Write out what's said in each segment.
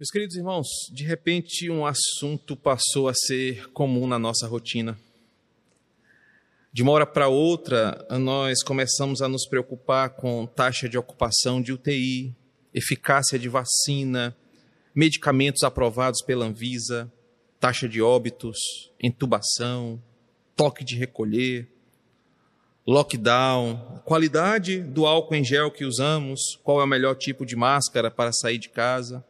Meus queridos irmãos, de repente um assunto passou a ser comum na nossa rotina. De uma hora para outra, nós começamos a nos preocupar com taxa de ocupação de UTI, eficácia de vacina, medicamentos aprovados pela Anvisa, taxa de óbitos, intubação, toque de recolher, lockdown, qualidade do álcool em gel que usamos, qual é o melhor tipo de máscara para sair de casa.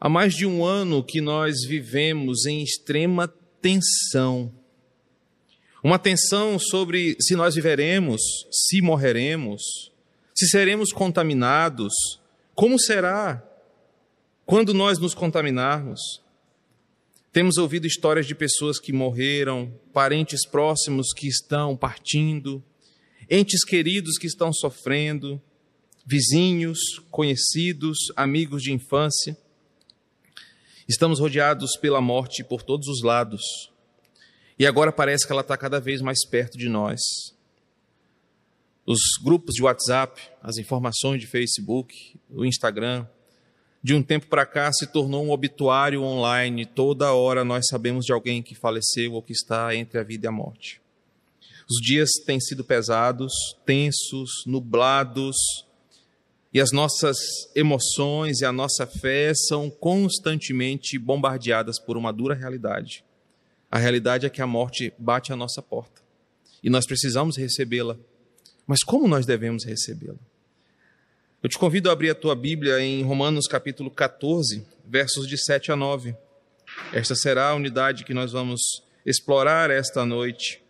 Há mais de um ano que nós vivemos em extrema tensão. Uma tensão sobre se nós viveremos, se morreremos, se seremos contaminados, como será quando nós nos contaminarmos. Temos ouvido histórias de pessoas que morreram, parentes próximos que estão partindo, entes queridos que estão sofrendo, vizinhos, conhecidos, amigos de infância. Estamos rodeados pela morte por todos os lados. E agora parece que ela está cada vez mais perto de nós. Os grupos de WhatsApp, as informações de Facebook, o Instagram, de um tempo para cá se tornou um obituário online. Toda hora nós sabemos de alguém que faleceu ou que está entre a vida e a morte. Os dias têm sido pesados, tensos, nublados, e as nossas emoções e a nossa fé são constantemente bombardeadas por uma dura realidade. A realidade é que a morte bate à nossa porta e nós precisamos recebê-la. Mas como nós devemos recebê-la? Eu te convido a abrir a tua Bíblia em Romanos capítulo 14, versos de 7 a 9. Esta será a unidade que nós vamos explorar esta noite.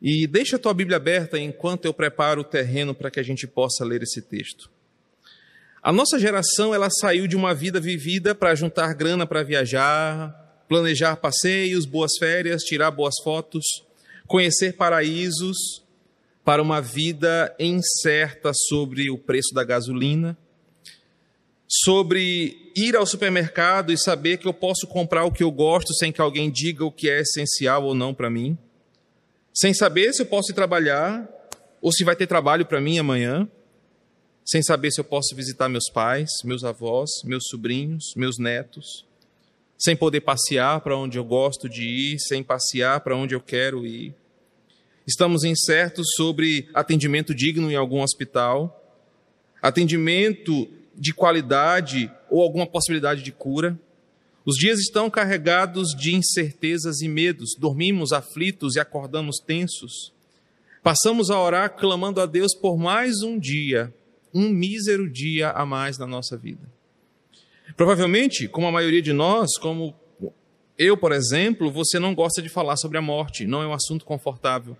E deixa a tua Bíblia aberta enquanto eu preparo o terreno para que a gente possa ler esse texto. A nossa geração, ela saiu de uma vida vivida para juntar grana para viajar, planejar passeios, boas férias, tirar boas fotos, conhecer paraísos, para uma vida incerta sobre o preço da gasolina, sobre ir ao supermercado e saber que eu posso comprar o que eu gosto sem que alguém diga o que é essencial ou não para mim sem saber se eu posso ir trabalhar ou se vai ter trabalho para mim amanhã, sem saber se eu posso visitar meus pais, meus avós, meus sobrinhos, meus netos, sem poder passear para onde eu gosto de ir, sem passear para onde eu quero ir. Estamos incertos sobre atendimento digno em algum hospital, atendimento de qualidade ou alguma possibilidade de cura. Os dias estão carregados de incertezas e medos, dormimos aflitos e acordamos tensos. Passamos a orar clamando a Deus por mais um dia, um mísero dia a mais na nossa vida. Provavelmente, como a maioria de nós, como eu, por exemplo, você não gosta de falar sobre a morte, não é um assunto confortável.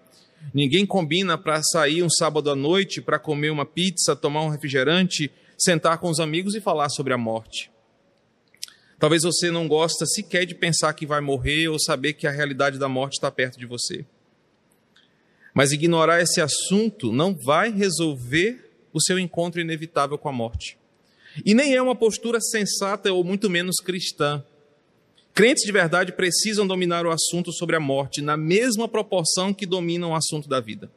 Ninguém combina para sair um sábado à noite para comer uma pizza, tomar um refrigerante, sentar com os amigos e falar sobre a morte. Talvez você não gosta sequer de pensar que vai morrer ou saber que a realidade da morte está perto de você. Mas ignorar esse assunto não vai resolver o seu encontro inevitável com a morte. E nem é uma postura sensata ou muito menos cristã. Crentes de verdade precisam dominar o assunto sobre a morte na mesma proporção que dominam o assunto da vida.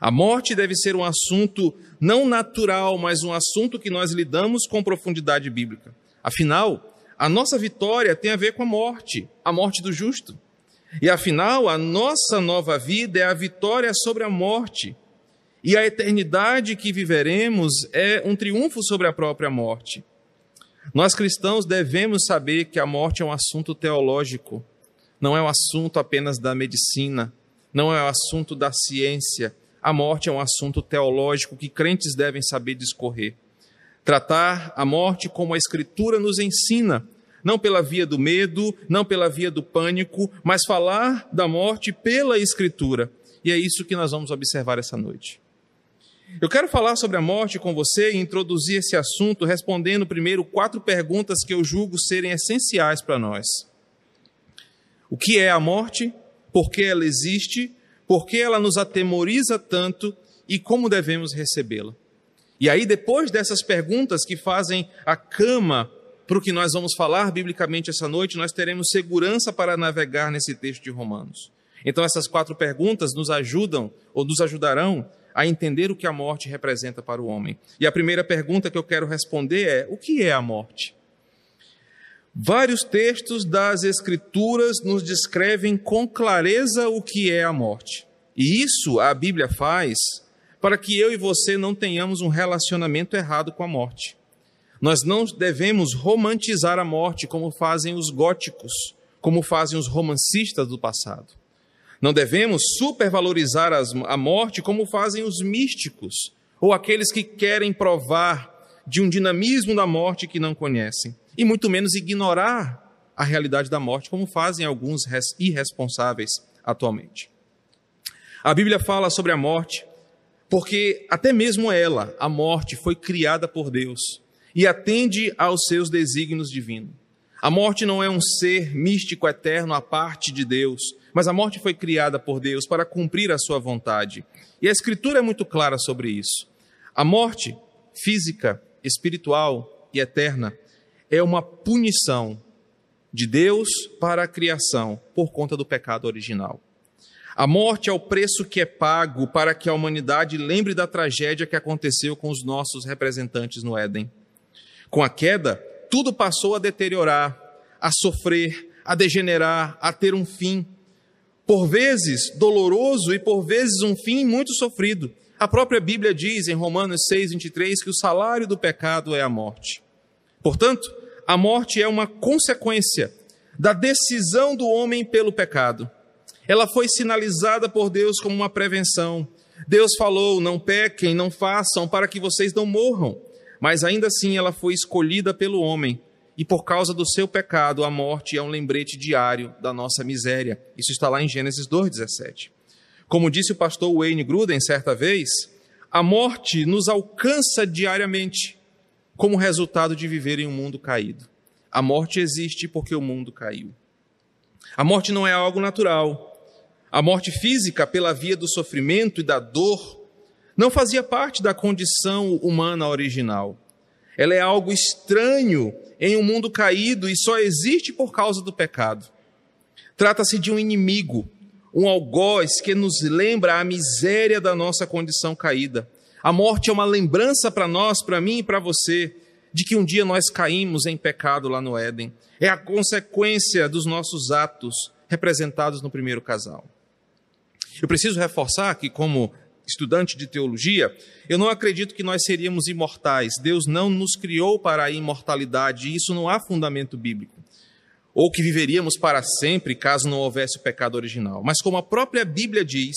A morte deve ser um assunto não natural, mas um assunto que nós lidamos com profundidade bíblica. Afinal, a nossa vitória tem a ver com a morte, a morte do justo. E afinal, a nossa nova vida é a vitória sobre a morte. E a eternidade que viveremos é um triunfo sobre a própria morte. Nós cristãos devemos saber que a morte é um assunto teológico, não é um assunto apenas da medicina, não é um assunto da ciência. A morte é um assunto teológico que crentes devem saber discorrer. Tratar a morte como a Escritura nos ensina, não pela via do medo, não pela via do pânico, mas falar da morte pela Escritura. E é isso que nós vamos observar essa noite. Eu quero falar sobre a morte com você e introduzir esse assunto respondendo primeiro quatro perguntas que eu julgo serem essenciais para nós. O que é a morte? Por que ela existe? Por que ela nos atemoriza tanto? E como devemos recebê-la? E aí, depois dessas perguntas que fazem a cama para o que nós vamos falar biblicamente essa noite, nós teremos segurança para navegar nesse texto de Romanos. Então, essas quatro perguntas nos ajudam ou nos ajudarão a entender o que a morte representa para o homem. E a primeira pergunta que eu quero responder é: o que é a morte? Vários textos das Escrituras nos descrevem com clareza o que é a morte. E isso a Bíblia faz para que eu e você não tenhamos um relacionamento errado com a morte. Nós não devemos romantizar a morte como fazem os góticos, como fazem os romancistas do passado. Não devemos supervalorizar a morte como fazem os místicos ou aqueles que querem provar de um dinamismo da morte que não conhecem, e muito menos ignorar a realidade da morte como fazem alguns irresponsáveis atualmente. A Bíblia fala sobre a morte porque até mesmo ela, a morte, foi criada por Deus e atende aos seus desígnios divinos. A morte não é um ser místico eterno à parte de Deus, mas a morte foi criada por Deus para cumprir a sua vontade. E a Escritura é muito clara sobre isso. A morte física, espiritual e eterna é uma punição de Deus para a criação por conta do pecado original. A morte é o preço que é pago para que a humanidade lembre da tragédia que aconteceu com os nossos representantes no Éden. Com a queda, tudo passou a deteriorar, a sofrer, a degenerar, a ter um fim. Por vezes doloroso e por vezes um fim muito sofrido. A própria Bíblia diz em Romanos 6, 23 que o salário do pecado é a morte. Portanto, a morte é uma consequência da decisão do homem pelo pecado. Ela foi sinalizada por Deus como uma prevenção. Deus falou: não pequem, não façam, para que vocês não morram. Mas ainda assim ela foi escolhida pelo homem, e por causa do seu pecado, a morte é um lembrete diário da nossa miséria. Isso está lá em Gênesis 2,17. Como disse o pastor Wayne Gruden certa vez, a morte nos alcança diariamente como resultado de viver em um mundo caído. A morte existe porque o mundo caiu. A morte não é algo natural. A morte física, pela via do sofrimento e da dor, não fazia parte da condição humana original. Ela é algo estranho em um mundo caído e só existe por causa do pecado. Trata-se de um inimigo, um algoz que nos lembra a miséria da nossa condição caída. A morte é uma lembrança para nós, para mim e para você, de que um dia nós caímos em pecado lá no Éden. É a consequência dos nossos atos representados no primeiro casal. Eu preciso reforçar que, como estudante de teologia, eu não acredito que nós seríamos imortais. Deus não nos criou para a imortalidade, e isso não há fundamento bíblico. Ou que viveríamos para sempre caso não houvesse o pecado original. Mas como a própria Bíblia diz,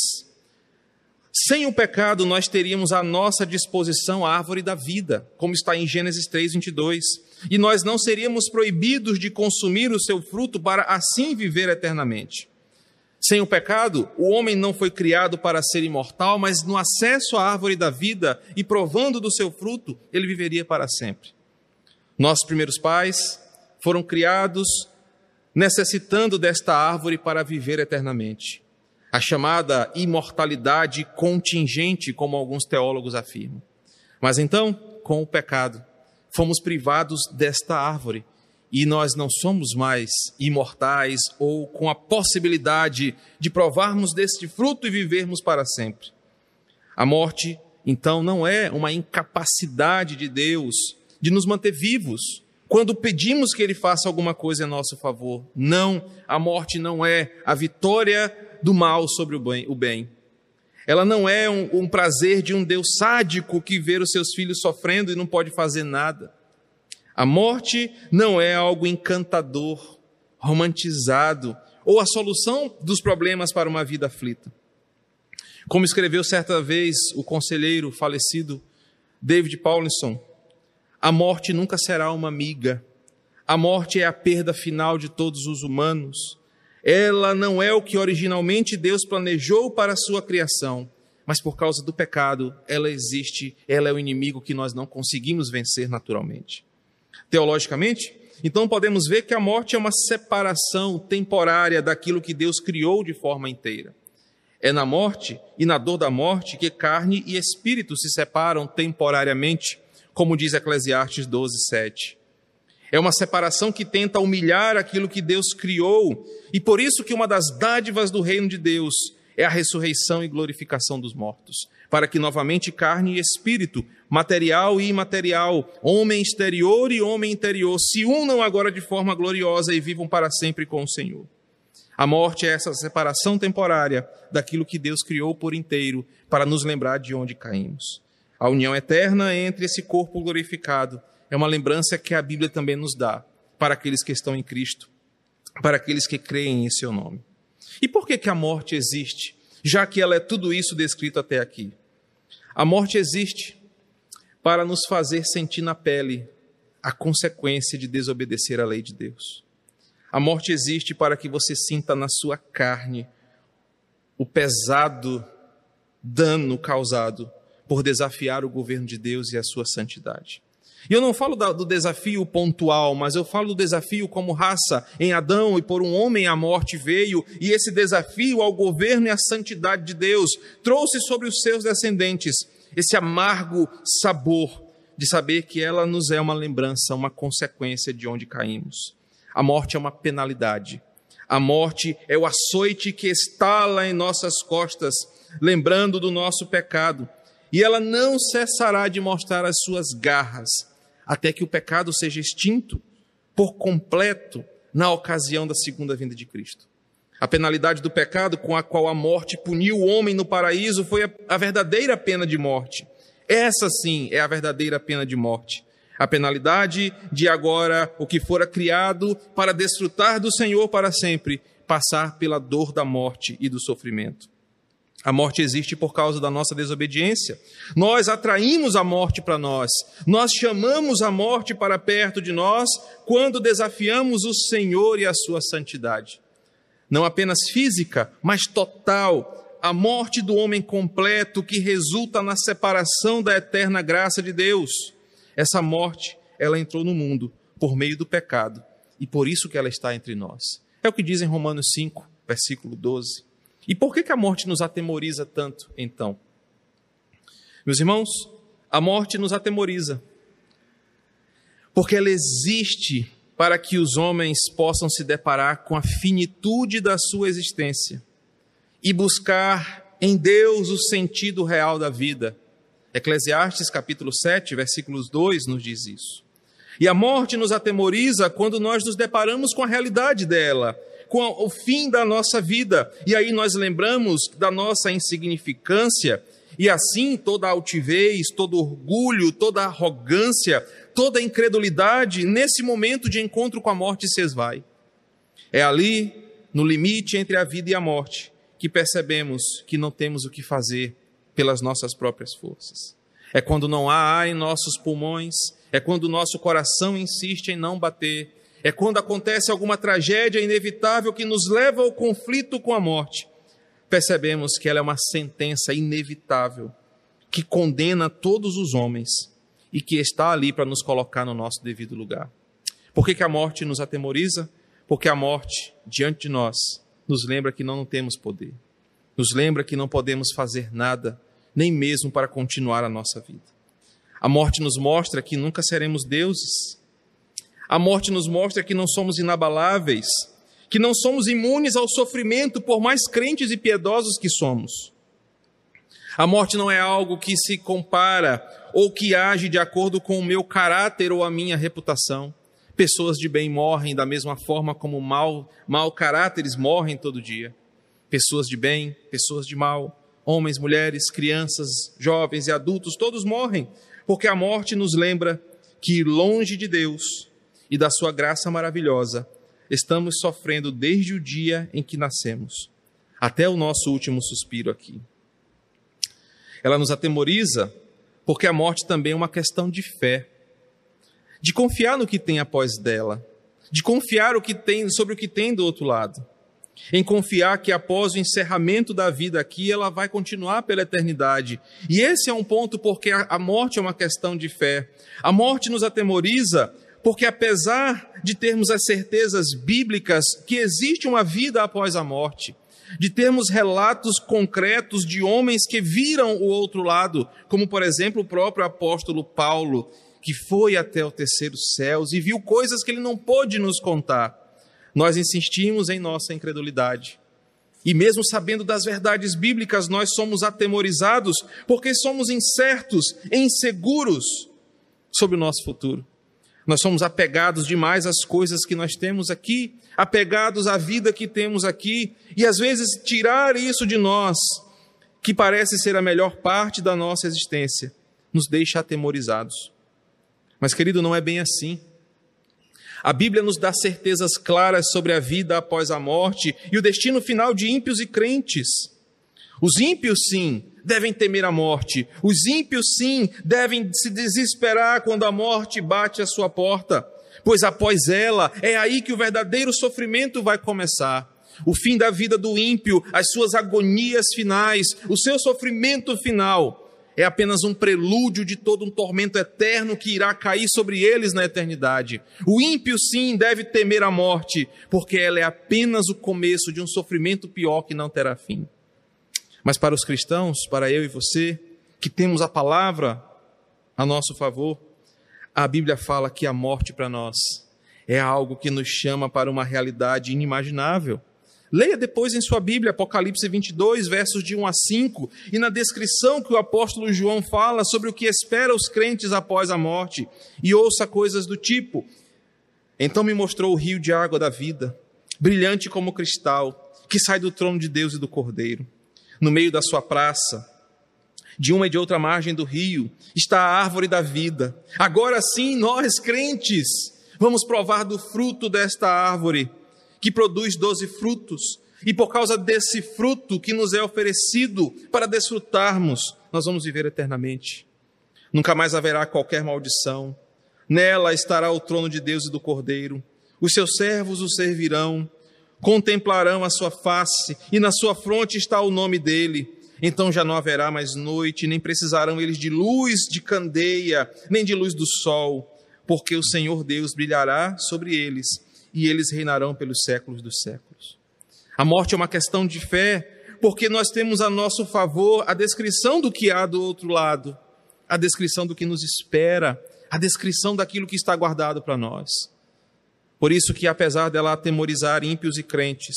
sem o pecado nós teríamos à nossa disposição a árvore da vida, como está em Gênesis 3, 22. E nós não seríamos proibidos de consumir o seu fruto para assim viver eternamente. Sem o pecado, o homem não foi criado para ser imortal, mas no acesso à árvore da vida e provando do seu fruto, ele viveria para sempre. Nossos primeiros pais foram criados necessitando desta árvore para viver eternamente. A chamada imortalidade contingente, como alguns teólogos afirmam. Mas então, com o pecado, fomos privados desta árvore e nós não somos mais imortais ou com a possibilidade de provarmos deste fruto e vivermos para sempre. A morte, então, não é uma incapacidade de Deus de nos manter vivos quando pedimos que Ele faça alguma coisa em nosso favor. Não, a morte não é a vitória do mal sobre o bem. Ela não é um, um prazer de um Deus sádico que vê os seus filhos sofrendo e não pode fazer nada. A morte não é algo encantador, romantizado, ou a solução dos problemas para uma vida aflita. Como escreveu certa vez o conselheiro falecido David Paulinson, a morte nunca será uma amiga. A morte é a perda final de todos os humanos. Ela não é o que originalmente Deus planejou para a sua criação, mas por causa do pecado, ela existe, ela é o inimigo que nós não conseguimos vencer naturalmente teologicamente, então podemos ver que a morte é uma separação temporária daquilo que Deus criou de forma inteira. É na morte e na dor da morte que carne e espírito se separam temporariamente, como diz Eclesiastes 12, 7. É uma separação que tenta humilhar aquilo que Deus criou, e por isso que uma das dádivas do reino de Deus é a ressurreição e glorificação dos mortos, para que novamente carne e espírito, material e imaterial, homem exterior e homem interior, se unam agora de forma gloriosa e vivam para sempre com o Senhor. A morte é essa separação temporária daquilo que Deus criou por inteiro para nos lembrar de onde caímos. A união eterna entre esse corpo glorificado é uma lembrança que a Bíblia também nos dá para aqueles que estão em Cristo, para aqueles que creem em seu nome. E por que, que a morte existe, já que ela é tudo isso descrito até aqui? A morte existe para nos fazer sentir na pele a consequência de desobedecer à lei de Deus. A morte existe para que você sinta na sua carne o pesado dano causado por desafiar o governo de Deus e a sua santidade. E eu não falo do desafio pontual, mas eu falo do desafio como raça. Em Adão e por um homem a morte veio, e esse desafio ao governo e à santidade de Deus trouxe sobre os seus descendentes esse amargo sabor de saber que ela nos é uma lembrança, uma consequência de onde caímos. A morte é uma penalidade. A morte é o açoite que estala em nossas costas, lembrando do nosso pecado. E ela não cessará de mostrar as suas garras até que o pecado seja extinto por completo na ocasião da segunda vinda de Cristo. A penalidade do pecado com a qual a morte puniu o homem no paraíso foi a, verdadeira pena de morte. Essa sim é a verdadeira pena de morte. A penalidade de agora o que fora criado para desfrutar do Senhor para sempre, passar pela dor da morte e do sofrimento. A morte existe por causa da nossa desobediência. Nós atraímos a morte para nós. Nós chamamos a morte para perto de nós quando desafiamos o Senhor e a sua santidade. Não apenas física, mas total. A morte do homem completo que resulta na separação da eterna graça de Deus. Essa morte, ela entrou no mundo por meio do pecado e por isso que ela está entre nós. É o que diz em Romanos 5, versículo 12. E por que, que a morte nos atemoriza tanto, então? Meus irmãos, a morte nos atemoriza. Porque ela existe para que os homens possam se deparar com a finitude da sua existência e buscar em Deus o sentido real da vida. Eclesiastes capítulo 7, versículos 2 nos diz isso. E a morte nos atemoriza quando nós nos deparamos com a realidade dela com o fim da nossa vida. E aí nós lembramos da nossa insignificância, e assim toda altivez, todo orgulho, toda arrogância, toda incredulidade, nesse momento de encontro com a morte se esvai. É ali, no limite entre a vida e a morte, que percebemos que não temos o que fazer pelas nossas próprias forças. É quando não há ar em nossos pulmões, é quando o nosso coração insiste em não bater, é quando acontece alguma tragédia inevitável que nos leva ao conflito com a morte. Percebemos que ela é uma sentença inevitável que condena todos os homens e que está ali para nos colocar no nosso devido lugar. Por que, que a morte nos atemoriza? Porque a morte, diante de nós, nos lembra que não temos poder, nos lembra que não podemos fazer nada, nem mesmo para continuar a nossa vida. A morte nos mostra que nunca seremos deuses, a morte nos mostra que não somos inabaláveis, que não somos imunes ao sofrimento, por mais crentes e piedosos que somos. A morte não é algo que se compara ou que age de acordo com o meu caráter ou a minha reputação. Pessoas de bem morrem da mesma forma como mal, mal caráteres morrem todo dia. Pessoas de bem, pessoas de mal, homens, mulheres, crianças, jovens e adultos, todos morrem, porque a morte nos lembra que longe de Deus e da sua graça maravilhosa, estamos sofrendo desde o dia em que nascemos, até o nosso último suspiro aqui. Ela nos atemoriza porque a morte também é uma questão de fé, de confiar no que tem após dela, de confiar o que tem sobre o que tem do outro lado, em confiar que após o encerramento da vida aqui, ela vai continuar pela eternidade. E esse é um ponto porque a morte é uma questão de fé. A morte nos atemoriza porque apesar de termos as certezas bíblicas que existe uma vida após a morte, de termos relatos concretos de homens que viram o outro lado, como por exemplo o próprio apóstolo Paulo, que foi até o terceiro céu e viu coisas que ele não pôde nos contar, nós insistimos em nossa incredulidade. E mesmo sabendo das verdades bíblicas, nós somos atemorizados porque somos incertos, inseguros sobre o nosso futuro. Nós somos apegados demais às coisas que nós temos aqui, apegados à vida que temos aqui, e às vezes tirar isso de nós, que parece ser a melhor parte da nossa existência, nos deixa atemorizados. Mas, querido, não é bem assim. A Bíblia nos dá certezas claras sobre a vida após a morte e o destino final de ímpios e crentes. Os ímpios, sim, devem temer a morte. Os ímpios, sim, devem se desesperar quando a morte bate à sua porta, pois após ela é aí que o verdadeiro sofrimento vai começar. O fim da vida do ímpio, as suas agonias finais, o seu sofrimento final é apenas um prelúdio de todo um tormento eterno que irá cair sobre eles na eternidade. O ímpio, sim, deve temer a morte, porque ela é apenas o começo de um sofrimento pior que não terá fim. Mas para os cristãos, para eu e você, que temos a palavra a nosso favor, a Bíblia fala que a morte para nós é algo que nos chama para uma realidade inimaginável. Leia depois em sua Bíblia Apocalipse 22, versos de 1 a 5, e na descrição que o apóstolo João fala sobre o que espera os crentes após a morte, e ouça coisas do tipo: Então me mostrou o rio de água da vida, brilhante como cristal, que sai do trono de Deus e do Cordeiro. No meio da sua praça, de uma e de outra margem do rio, está a árvore da vida. Agora sim, nós crentes, vamos provar do fruto desta árvore que produz doze frutos, e por causa desse fruto que nos é oferecido para desfrutarmos, nós vamos viver eternamente. Nunca mais haverá qualquer maldição. Nela estará o trono de Deus e do Cordeiro. Os seus servos o servirão, contemplarão a sua face, e na sua fronte está o nome dele. Então já não haverá mais noite, nem precisarão eles de luz de candeia, nem de luz do sol, porque o Senhor Deus brilhará sobre eles e eles reinarão pelos séculos dos séculos. A morte é uma questão de fé, porque nós temos a nosso favor a descrição do que há do outro lado, a descrição do que nos espera, a descrição daquilo que está guardado para nós. Por isso que apesar dela atemorizar ímpios e crentes,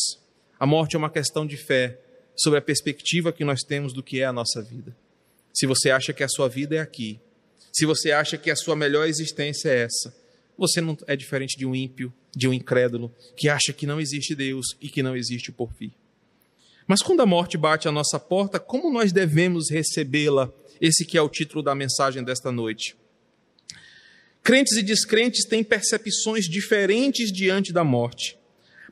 a morte é uma questão de fé sobre a perspectiva que nós temos do que é a nossa vida. Se você acha que a sua vida é aqui, se você acha que a sua melhor existência é essa, você não é diferente de um ímpio, de um incrédulo, que acha que não existe Deus e que não existe o porvir. Mas quando a morte bate à nossa porta, como nós devemos recebê-la? Esse que é o título da mensagem desta noite. Crentes e descrentes têm percepções diferentes diante da morte.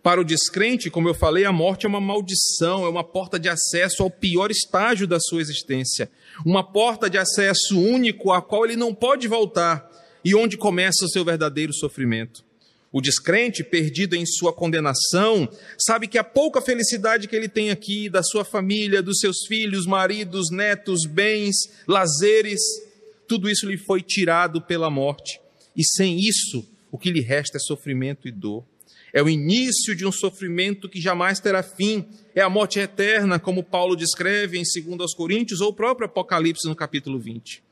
Para o descrente, como eu falei, a morte é uma maldição, é uma porta de acesso ao pior estágio da sua existência, uma porta de acesso único a qual ele não pode voltar, e onde começa o seu verdadeiro sofrimento. O descrente, perdido em sua condenação, sabe que a pouca felicidade que ele tem aqui, da sua família, dos seus filhos, maridos, netos, bens, lazeres, tudo isso lhe foi tirado pela morte. E sem isso, o que lhe resta é sofrimento e dor. É o início de um sofrimento que jamais terá fim. É a morte eterna, como Paulo descreve em 2 Coríntios ou o próprio Apocalipse no capítulo 20.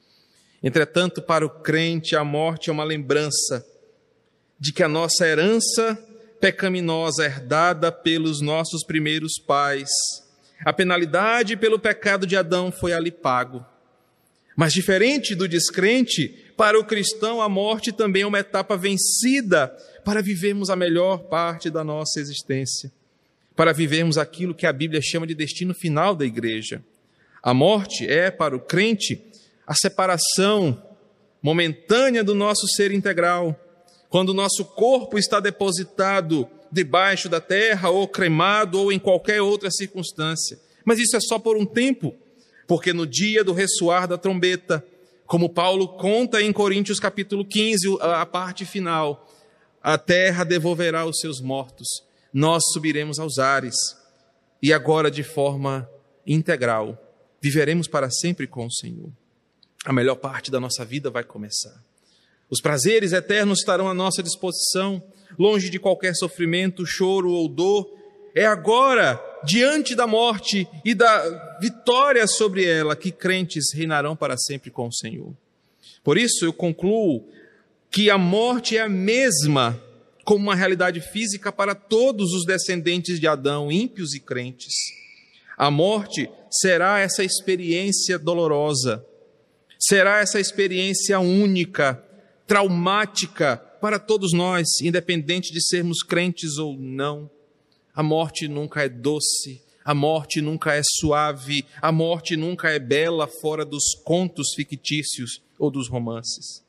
Entretanto, para o crente, a morte é uma lembrança de que a nossa herança pecaminosa herdada pelos nossos primeiros pais, a penalidade pelo pecado de Adão foi ali pago. Mas diferente do descrente, para o cristão a morte também é uma etapa vencida para vivermos a melhor parte da nossa existência, para vivermos aquilo que a Bíblia chama de destino final da igreja. A morte é, para o crente, a separação momentânea do nosso ser integral, quando o nosso corpo está depositado debaixo da terra, ou cremado, ou em qualquer outra circunstância. Mas isso é só por um tempo, porque no dia do ressoar da trombeta, como Paulo conta em Coríntios capítulo 15, a parte final, a terra devolverá os seus mortos, nós subiremos aos ares, e agora de forma integral, viveremos para sempre com o Senhor a melhor parte da nossa vida vai começar. Os prazeres eternos estarão à nossa disposição, longe de qualquer sofrimento, choro ou dor. É agora, diante da morte e da vitória sobre ela, que crentes reinarão para sempre com o Senhor. Por isso eu concluo que a morte é a mesma como uma realidade física para todos os descendentes de Adão, ímpios e crentes. A morte será essa experiência dolorosa, será essa experiência única, traumática para todos nós, independente de sermos crentes ou não. A morte nunca é doce, a morte nunca é suave, a morte nunca é bela fora dos contos fictícios ou dos romances.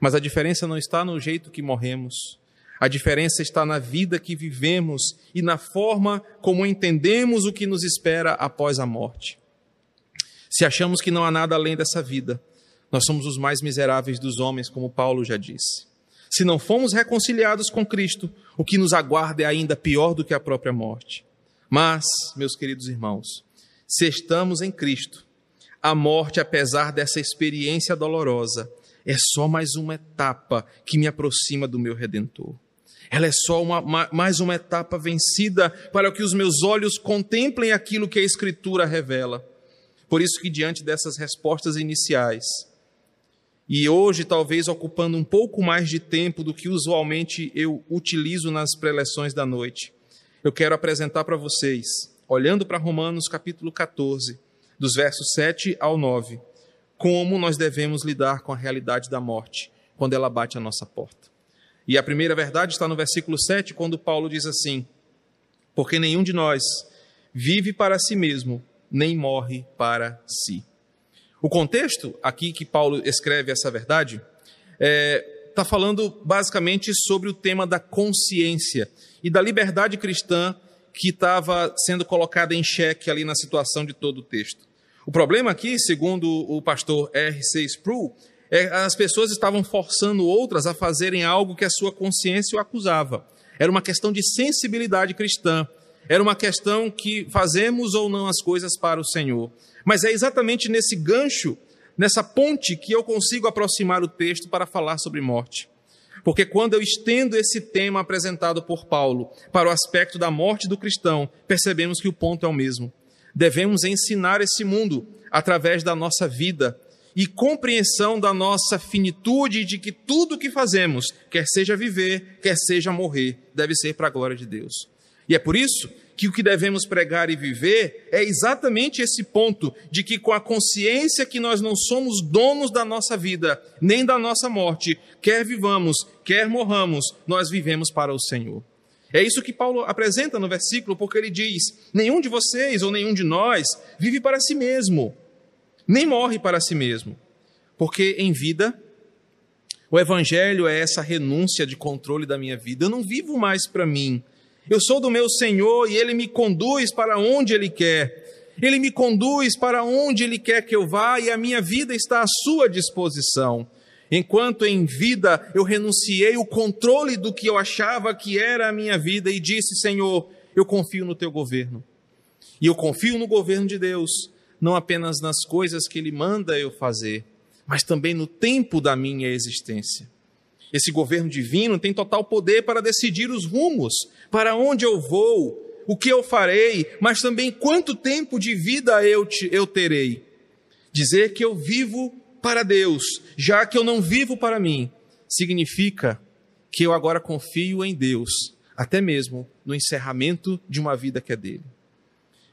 Mas a diferença não está no jeito que morremos, a diferença está na vida que vivemos e na forma como entendemos o que nos espera após a morte. Se achamos que não há nada além dessa vida, nós somos os mais miseráveis dos homens, como Paulo já disse. Se não fomos reconciliados com Cristo, o que nos aguarda é ainda pior do que a própria morte. Mas, meus queridos irmãos, se estamos em Cristo, a morte, apesar dessa experiência dolorosa, é só mais uma etapa que me aproxima do meu Redentor. Ela é só uma, mais uma etapa vencida para que os meus olhos contemplem aquilo que a Escritura revela. Por isso que diante dessas respostas iniciais, e hoje talvez ocupando um pouco mais de tempo do que usualmente eu utilizo nas preleções da noite, eu quero apresentar para vocês, olhando para Romanos capítulo 14, dos versos 7 ao 9, como nós devemos lidar com a realidade da morte quando ela bate a nossa porta. E a primeira verdade está no versículo 7, quando Paulo diz assim: Porque nenhum de nós vive para si mesmo, nem morre para si. O contexto aqui que Paulo escreve essa verdade está é, tá falando basicamente sobre o tema da consciência e da liberdade cristã que estava sendo colocada em xeque ali na situação de todo o texto. O problema aqui, segundo o pastor R.C. Sproul, é, as pessoas estavam forçando outras a fazerem algo que a sua consciência o acusava. Era uma questão de sensibilidade cristã. Era uma questão que fazemos ou não as coisas para o Senhor. Mas é exatamente nesse gancho, nessa ponte, que eu consigo aproximar o texto para falar sobre morte. Porque quando eu estendo esse tema apresentado por Paulo para o aspecto da morte do cristão, percebemos que o ponto é o mesmo. Devemos ensinar esse mundo através da nossa vida, e compreensão da nossa finitude de que tudo o que fazemos, quer seja viver, quer seja morrer, deve ser para a glória de Deus. E é por isso que o que devemos pregar e viver é exatamente esse ponto de que, com a consciência que nós não somos donos da nossa vida, nem da nossa morte, quer vivamos, quer morramos, nós vivemos para o Senhor. É isso que Paulo apresenta no versículo, porque ele diz: nenhum de vocês ou nenhum de nós vive para si mesmo nem morre para si mesmo, porque em vida o evangelho é essa renúncia de controle da minha vida. Eu não vivo mais para mim. Eu sou do meu Senhor e ele me conduz para onde ele quer. Ele me conduz para onde ele quer que eu vá e a minha vida está à sua disposição. Enquanto em vida eu renunciei o controle do que eu achava que era a minha vida e disse: Senhor, eu confio no teu governo. E eu confio no governo de Deus não apenas nas coisas que Ele manda eu fazer, mas também no tempo da minha existência. Esse governo divino tem total poder para decidir os rumos, para onde eu vou, o que eu farei, mas também quanto tempo de vida eu, te, eu terei. Dizer que eu vivo para Deus, já que eu não vivo para mim, significa que eu agora confio em Deus, até mesmo no encerramento de uma vida que é dele.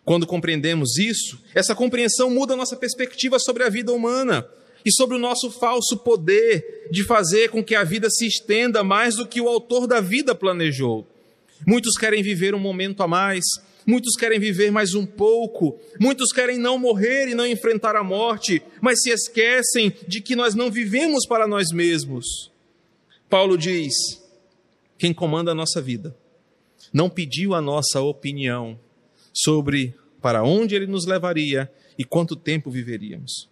Quando compreendemos isso, essa compreensão muda nossa perspectiva sobre a vida humana e sobre o nosso falso poder de fazer com que a vida se estenda mais do que o autor da vida planejou. Muitos querem viver um momento a mais, muitos querem viver mais um pouco, muitos querem não morrer e não enfrentar a morte, mas se esquecem de que nós não vivemos para nós mesmos. Paulo diz: quem comanda a nossa vida não pediu a nossa opinião, sobre para onde ele nos levaria e quanto tempo viveríamos.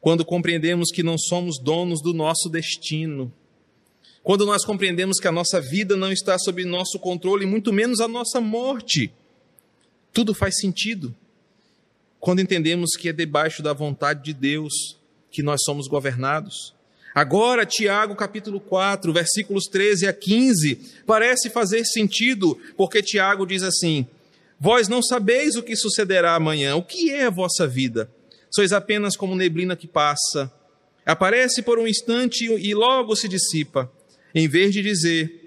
Quando compreendemos que não somos donos do nosso destino, quando nós compreendemos que a nossa vida não está sob nosso controle, muito menos a nossa morte, tudo faz sentido. Quando entendemos que é debaixo da vontade de Deus que nós somos governados. Agora, Tiago capítulo 4, versículos 13 a 15, parece fazer sentido, porque Tiago diz assim: Vós não sabeis o que sucederá amanhã. O que é a vossa vida? Sois apenas como neblina que passa. Aparece por um instante e logo se dissipa. Em vez de dizer,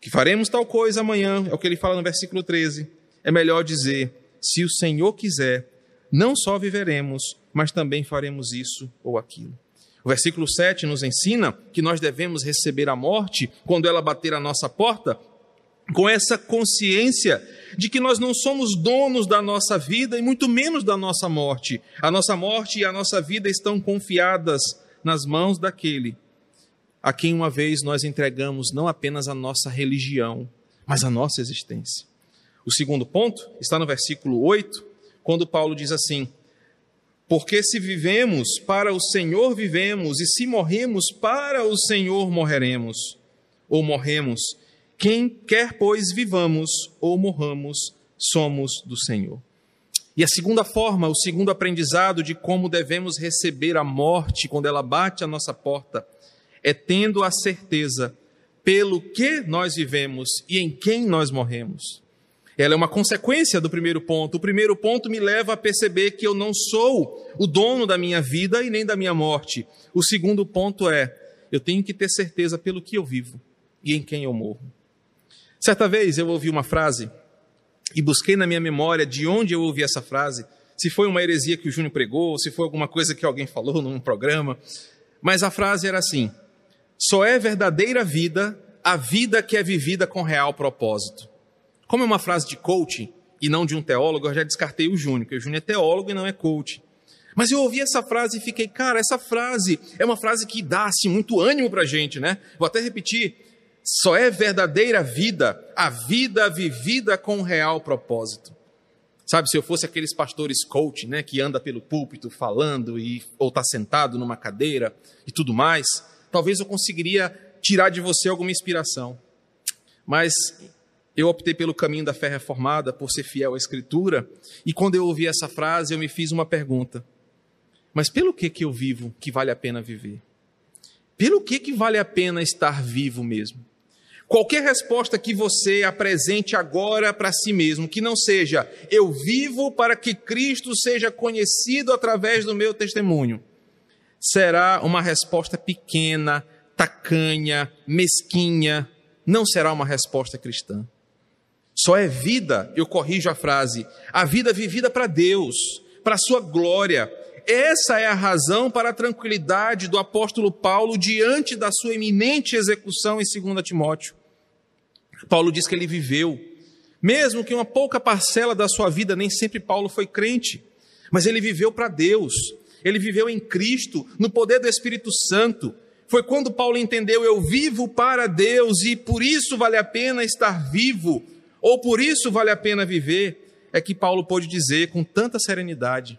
que faremos tal coisa amanhã, é o que ele fala no versículo 13. É melhor dizer: se o Senhor quiser, não só viveremos, mas também faremos isso ou aquilo. O versículo 7 nos ensina que nós devemos receber a morte quando ela bater a nossa porta, com essa consciência de que nós não somos donos da nossa vida e muito menos da nossa morte. A nossa morte e a nossa vida estão confiadas nas mãos daquele a quem uma vez nós entregamos não apenas a nossa religião, mas a nossa existência. O segundo ponto está no versículo 8, quando Paulo diz assim: Porque se vivemos, para o Senhor vivemos, e se morremos, para o Senhor morreremos, ou morremos. Quem quer, pois, vivamos ou morramos, somos do Senhor. E a segunda forma, o segundo aprendizado de como devemos receber a morte quando ela bate à nossa porta, é tendo a certeza pelo que nós vivemos e em quem nós morremos. Ela é uma consequência do primeiro ponto. O primeiro ponto me leva a perceber que eu não sou o dono da minha vida e nem da minha morte. O segundo ponto é, eu tenho que ter certeza pelo que eu vivo e em quem eu morro. Certa vez eu ouvi uma frase e busquei na minha memória de onde eu ouvi essa frase, se foi uma heresia que o Júnior pregou, se foi alguma coisa que alguém falou num programa, mas a frase era assim: só é verdadeira vida a vida que é vivida com real propósito. Como é uma frase de coaching e não de um teólogo, eu já descartei o Júnior, porque o Júnior é teólogo e não é coach. Mas eu ouvi essa frase e fiquei, cara, essa frase é uma frase que dá assim, muito ânimo para gente, né? Vou até repetir. Só é verdadeira vida a vida vivida com real propósito. Sabe, se eu fosse aqueles pastores coach, né, que anda pelo púlpito falando e ou está sentado numa cadeira e tudo mais, talvez eu conseguiria tirar de você alguma inspiração. Mas eu optei pelo caminho da fé reformada, por ser fiel à Escritura, e quando eu ouvi essa frase, eu me fiz uma pergunta: mas pelo que que eu vivo que vale a pena viver? Pelo que que vale a pena estar vivo mesmo? Qualquer resposta que você apresente agora para si mesmo, que não seja eu vivo para que Cristo seja conhecido através do meu testemunho, será uma resposta pequena, tacanha, mesquinha, não será uma resposta cristã. Só é vida, eu corrijo a frase, a vida vivida para Deus, para a sua glória. Essa é a razão para a tranquilidade do apóstolo Paulo diante da sua iminente execução em 2 Timóteo. Paulo diz que ele viveu, mesmo que uma pouca parcela da sua vida, nem sempre Paulo foi crente, mas ele viveu para Deus, ele viveu em Cristo, no poder do Espírito Santo. Foi quando Paulo entendeu: eu vivo para Deus e por isso vale a pena estar vivo, ou por isso vale a pena viver, é que Paulo pôde dizer com tanta serenidade,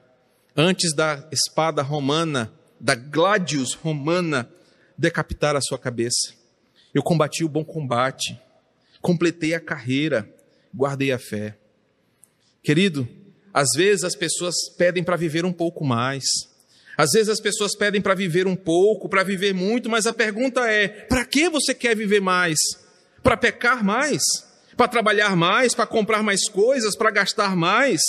antes da espada romana, da gladius romana, decapitar a sua cabeça. Eu combati o bom combate, completei a carreira, guardei a fé. Querido, às vezes as pessoas pedem para viver um pouco mais. Às vezes as pessoas pedem para viver um pouco, para viver muito, mas a pergunta é: para que você quer viver mais? Para pecar mais? Para trabalhar mais? Para comprar mais coisas? Para gastar mais?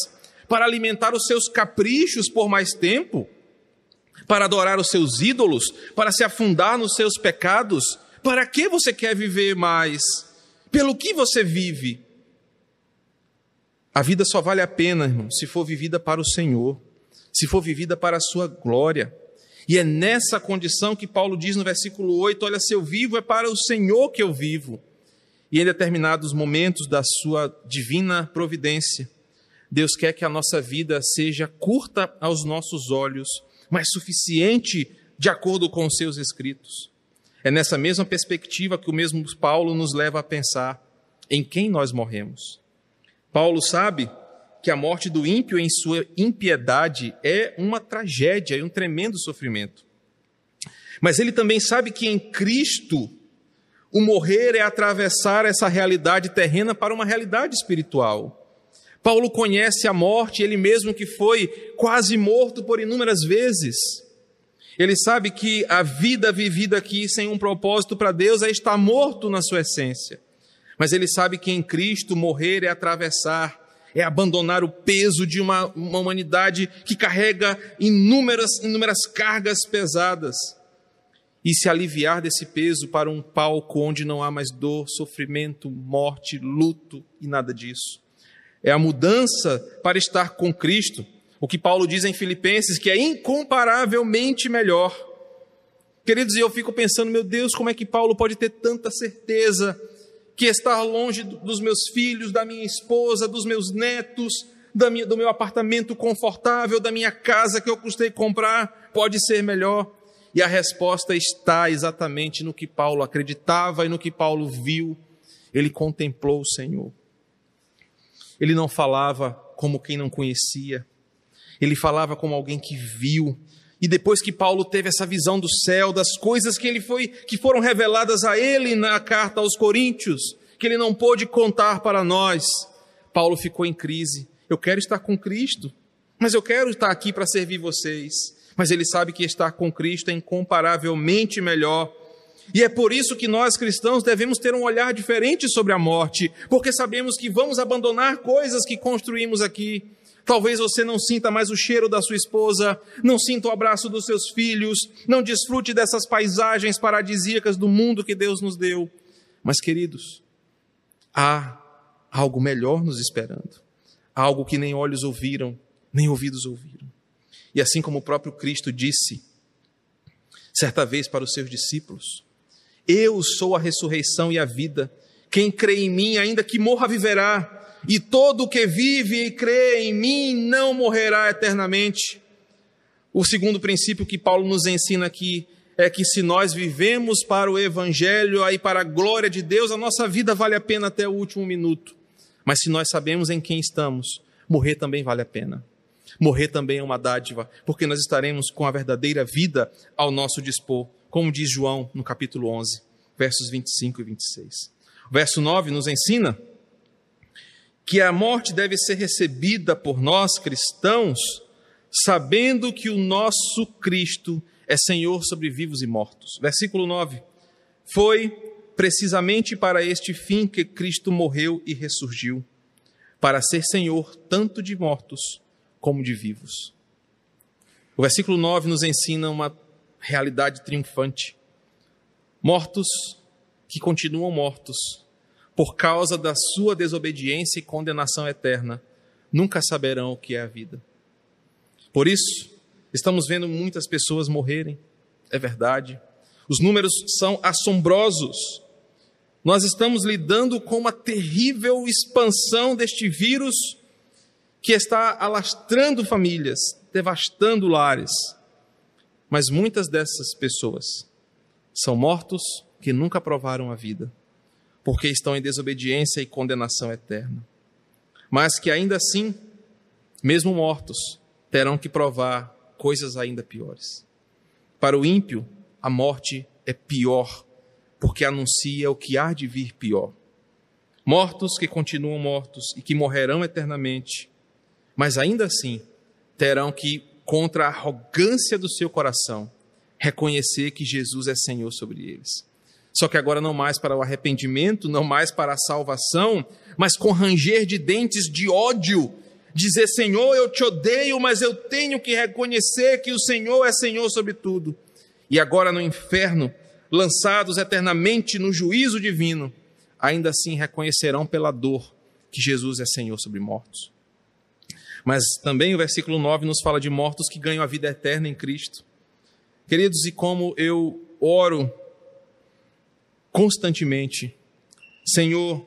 Para alimentar os seus caprichos por mais tempo? Para adorar os seus ídolos? Para se afundar nos seus pecados? Para que você quer viver mais? Pelo que você vive? A vida só vale a pena, irmão, se for vivida para o Senhor se for vivida para a sua glória. E é nessa condição que Paulo diz no versículo 8: Olha, se eu vivo é para o Senhor que eu vivo. E em determinados momentos da sua divina providência, Deus quer que a nossa vida seja curta aos nossos olhos, mas suficiente de acordo com os seus escritos. É nessa mesma perspectiva que o mesmo Paulo nos leva a pensar em quem nós morremos. Paulo sabe que a morte do ímpio em sua impiedade é uma tragédia e um tremendo sofrimento. Mas ele também sabe que em Cristo o morrer é atravessar essa realidade terrena para uma realidade espiritual. Paulo conhece a morte, ele mesmo que foi quase morto por inúmeras vezes. Ele sabe que a vida vivida aqui sem um propósito para Deus é estar morto na sua essência. Mas ele sabe que em Cristo morrer é atravessar é abandonar o peso de uma, uma humanidade que carrega inúmeras, inúmeras cargas pesadas. e se aliviar desse peso para um palco onde não há mais dor, sofrimento, morte, luto e nada disso. É a mudança para estar com Cristo, o que Paulo diz em Filipenses, que é incomparavelmente melhor. Queridos, e eu fico pensando, meu Deus, como é que Paulo pode ter tanta certeza que estar longe dos meus filhos, da minha esposa, dos meus netos, minha, do meu apartamento confortável, da minha casa que eu custei comprar, pode ser melhor? E a resposta está exatamente no que Paulo acreditava e no que Paulo viu. Ele contemplou o Senhor. Ele não falava como quem não conhecia. Ele falava como alguém que viu. E depois que Paulo teve essa visão do céu, das coisas que ele foi que foram reveladas a ele na carta aos Coríntios, que ele não pôde contar para nós, Paulo ficou em crise. Eu quero estar com Cristo, mas eu quero estar aqui para servir vocês mas ele sabe que estar com Cristo é incomparavelmente melhor. E é por isso que nós cristãos devemos ter um olhar diferente sobre a morte, porque sabemos que vamos abandonar coisas que construímos aqui. Talvez você não sinta mais o cheiro da sua esposa, não sinta o abraço dos seus filhos, não desfrute dessas paisagens paradisíacas do mundo que Deus nos deu. Mas, queridos, há algo melhor nos esperando, algo que nem olhos ouviram, nem ouvidos ouviram. E assim como o próprio Cristo disse, certa vez para os seus discípulos: Eu sou a ressurreição e a vida. Quem crê em mim, ainda que morra, viverá. E todo o que vive e crê em mim não morrerá eternamente. O segundo princípio que Paulo nos ensina aqui é que se nós vivemos para o Evangelho, aí para a glória de Deus, a nossa vida vale a pena até o último minuto. Mas se nós sabemos em quem estamos, morrer também vale a pena. Morrer também é uma dádiva, porque nós estaremos com a verdadeira vida ao nosso dispor, como diz João no capítulo 11, versos 25 e 26. O verso 9 nos ensina que a morte deve ser recebida por nós cristãos, sabendo que o nosso Cristo é Senhor sobre vivos e mortos. Versículo 9. Foi precisamente para este fim que Cristo morreu e ressurgiu, para ser Senhor tanto de mortos como de vivos. O versículo 9 nos ensina uma realidade triunfante. Mortos que continuam mortos por causa da sua desobediência e condenação eterna, nunca saberão o que é a vida. Por isso, estamos vendo muitas pessoas morrerem, é verdade. Os números são assombrosos. Nós estamos lidando com uma terrível expansão deste vírus que está alastrando famílias, devastando lares. Mas muitas dessas pessoas são mortos que nunca provaram a vida, porque estão em desobediência e condenação eterna. Mas que ainda assim, mesmo mortos, terão que provar coisas ainda piores. Para o ímpio, a morte é pior, porque anuncia o que há de vir pior. Mortos que continuam mortos e que morrerão eternamente mas ainda assim terão que, contra a arrogância do seu coração, reconhecer que Jesus é Senhor sobre eles. Só que agora não mais para o arrependimento, não mais para a salvação, mas com ranger de dentes de ódio, dizer: Senhor, eu te odeio, mas eu tenho que reconhecer que o Senhor é Senhor sobre tudo. E agora no inferno, lançados eternamente no juízo divino, ainda assim reconhecerão pela dor que Jesus é Senhor sobre mortos. Mas também o versículo 9 nos fala de mortos que ganham a vida eterna em Cristo. Queridos, e como eu oro constantemente, Senhor,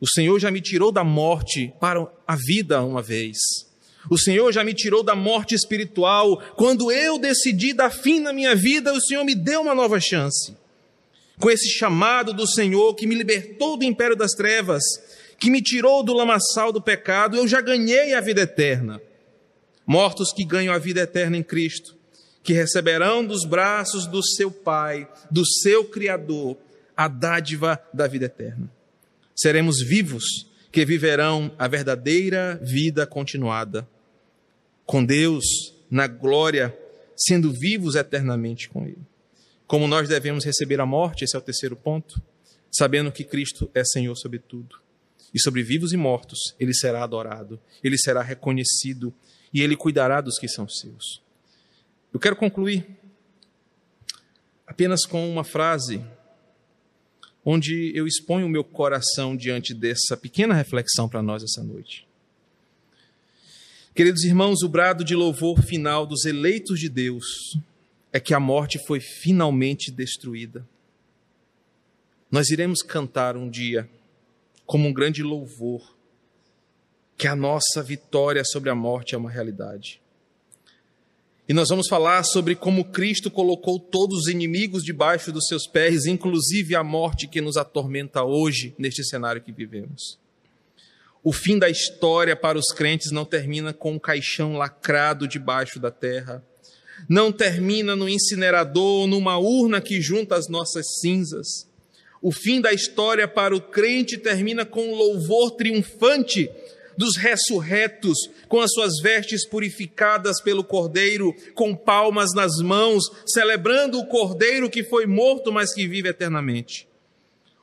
o Senhor já me tirou da morte para a vida uma vez. O Senhor já me tirou da morte espiritual. Quando eu decidi dar fim na minha vida, o Senhor me deu uma nova chance. Com esse chamado do Senhor que me libertou do império das trevas que me tirou do lamaçal do pecado, eu já ganhei a vida eterna. Mortos que ganham a vida eterna em Cristo, que receberão dos braços do seu Pai, do seu Criador, a dádiva da vida eterna. Seremos vivos que viverão a verdadeira vida continuada, com Deus na glória, sendo vivos eternamente com Ele. Como nós devemos receber a morte, esse é o terceiro ponto, sabendo que Cristo é Senhor sobre tudo e sobre vivos e mortos ele será adorado, ele será reconhecido e ele cuidará dos que são seus. Eu quero concluir apenas com uma frase, onde eu exponho o meu coração diante dessa pequena reflexão para nós essa noite. Queridos irmãos, o brado de louvor final dos eleitos de Deus é que a morte foi finalmente destruída. Nós iremos cantar um dia, como um grande louvor, que a nossa vitória sobre a morte é uma realidade. E nós vamos falar sobre como Cristo colocou todos os inimigos debaixo dos seus pés, inclusive a morte que nos atormenta hoje neste cenário que vivemos. O fim da história para os crentes não termina com um caixão lacrado debaixo da terra, não termina no incinerador numa urna que junta as nossas cinzas. O fim da história para o crente termina com um louvor triunfante dos ressurretos, com as suas vestes purificadas pelo Cordeiro, com palmas nas mãos, celebrando o Cordeiro que foi morto, mas que vive eternamente.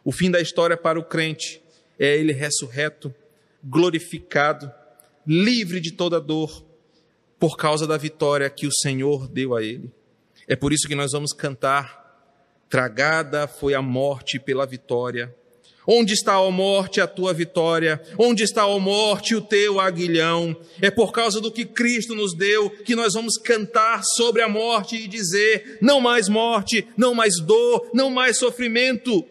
O fim da história para o crente é ele ressurreto, glorificado, livre de toda dor, por causa da vitória que o Senhor deu a ele. É por isso que nós vamos cantar: Tragada foi a morte pela vitória Onde está, a morte, a tua vitória? Onde está, a morte, o teu aguilhão? É por causa do que Cristo nos deu que nós vamos cantar sobre a morte e dizer: não mais morte, não mais dor, não mais sofrimento,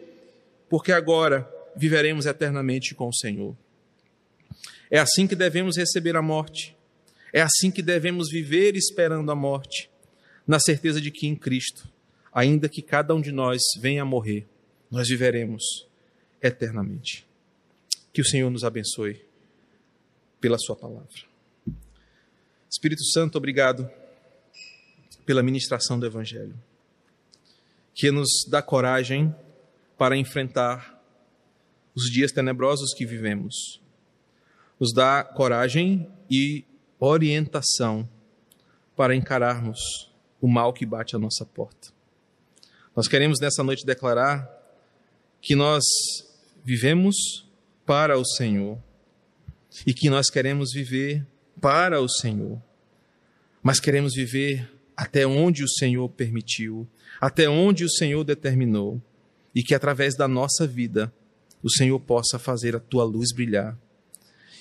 porque agora viveremos eternamente com o Senhor. É assim que devemos receber a morte. É assim que devemos viver esperando a morte, na certeza de que em Cristo, ainda que cada um de nós venha a morrer, nós viveremos eternamente. Que o Senhor nos abençoe pela Sua palavra. Espírito Santo, obrigado pela ministração do Evangelho, que nos dá coragem para enfrentar os dias tenebrosos que vivemos, nos dá coragem e orientação para encararmos o mal que bate à nossa porta. Nós queremos nessa noite declarar que nós vivemos para o Senhor e que nós queremos viver para o Senhor, mas queremos viver até onde o Senhor permitiu, até onde o Senhor determinou, e que através da nossa vida o Senhor possa fazer a tua luz brilhar.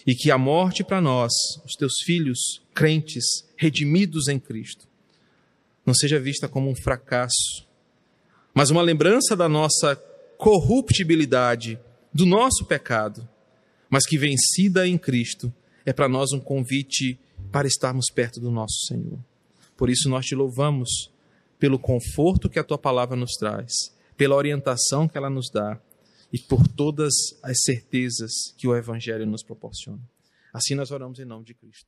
E que a morte para nós, os teus filhos crentes, redimidos em Cristo, não seja vista como um fracasso, mas uma lembrança da nossa corruptibilidade do nosso pecado, mas que vencida em Cristo é para nós um convite para estarmos perto do nosso Senhor. Por isso nós te louvamos pelo conforto que a tua palavra nos traz, pela orientação que ela nos dá e por todas as certezas que o evangelho nos proporciona. Assim nós oramos em nome de Cristo.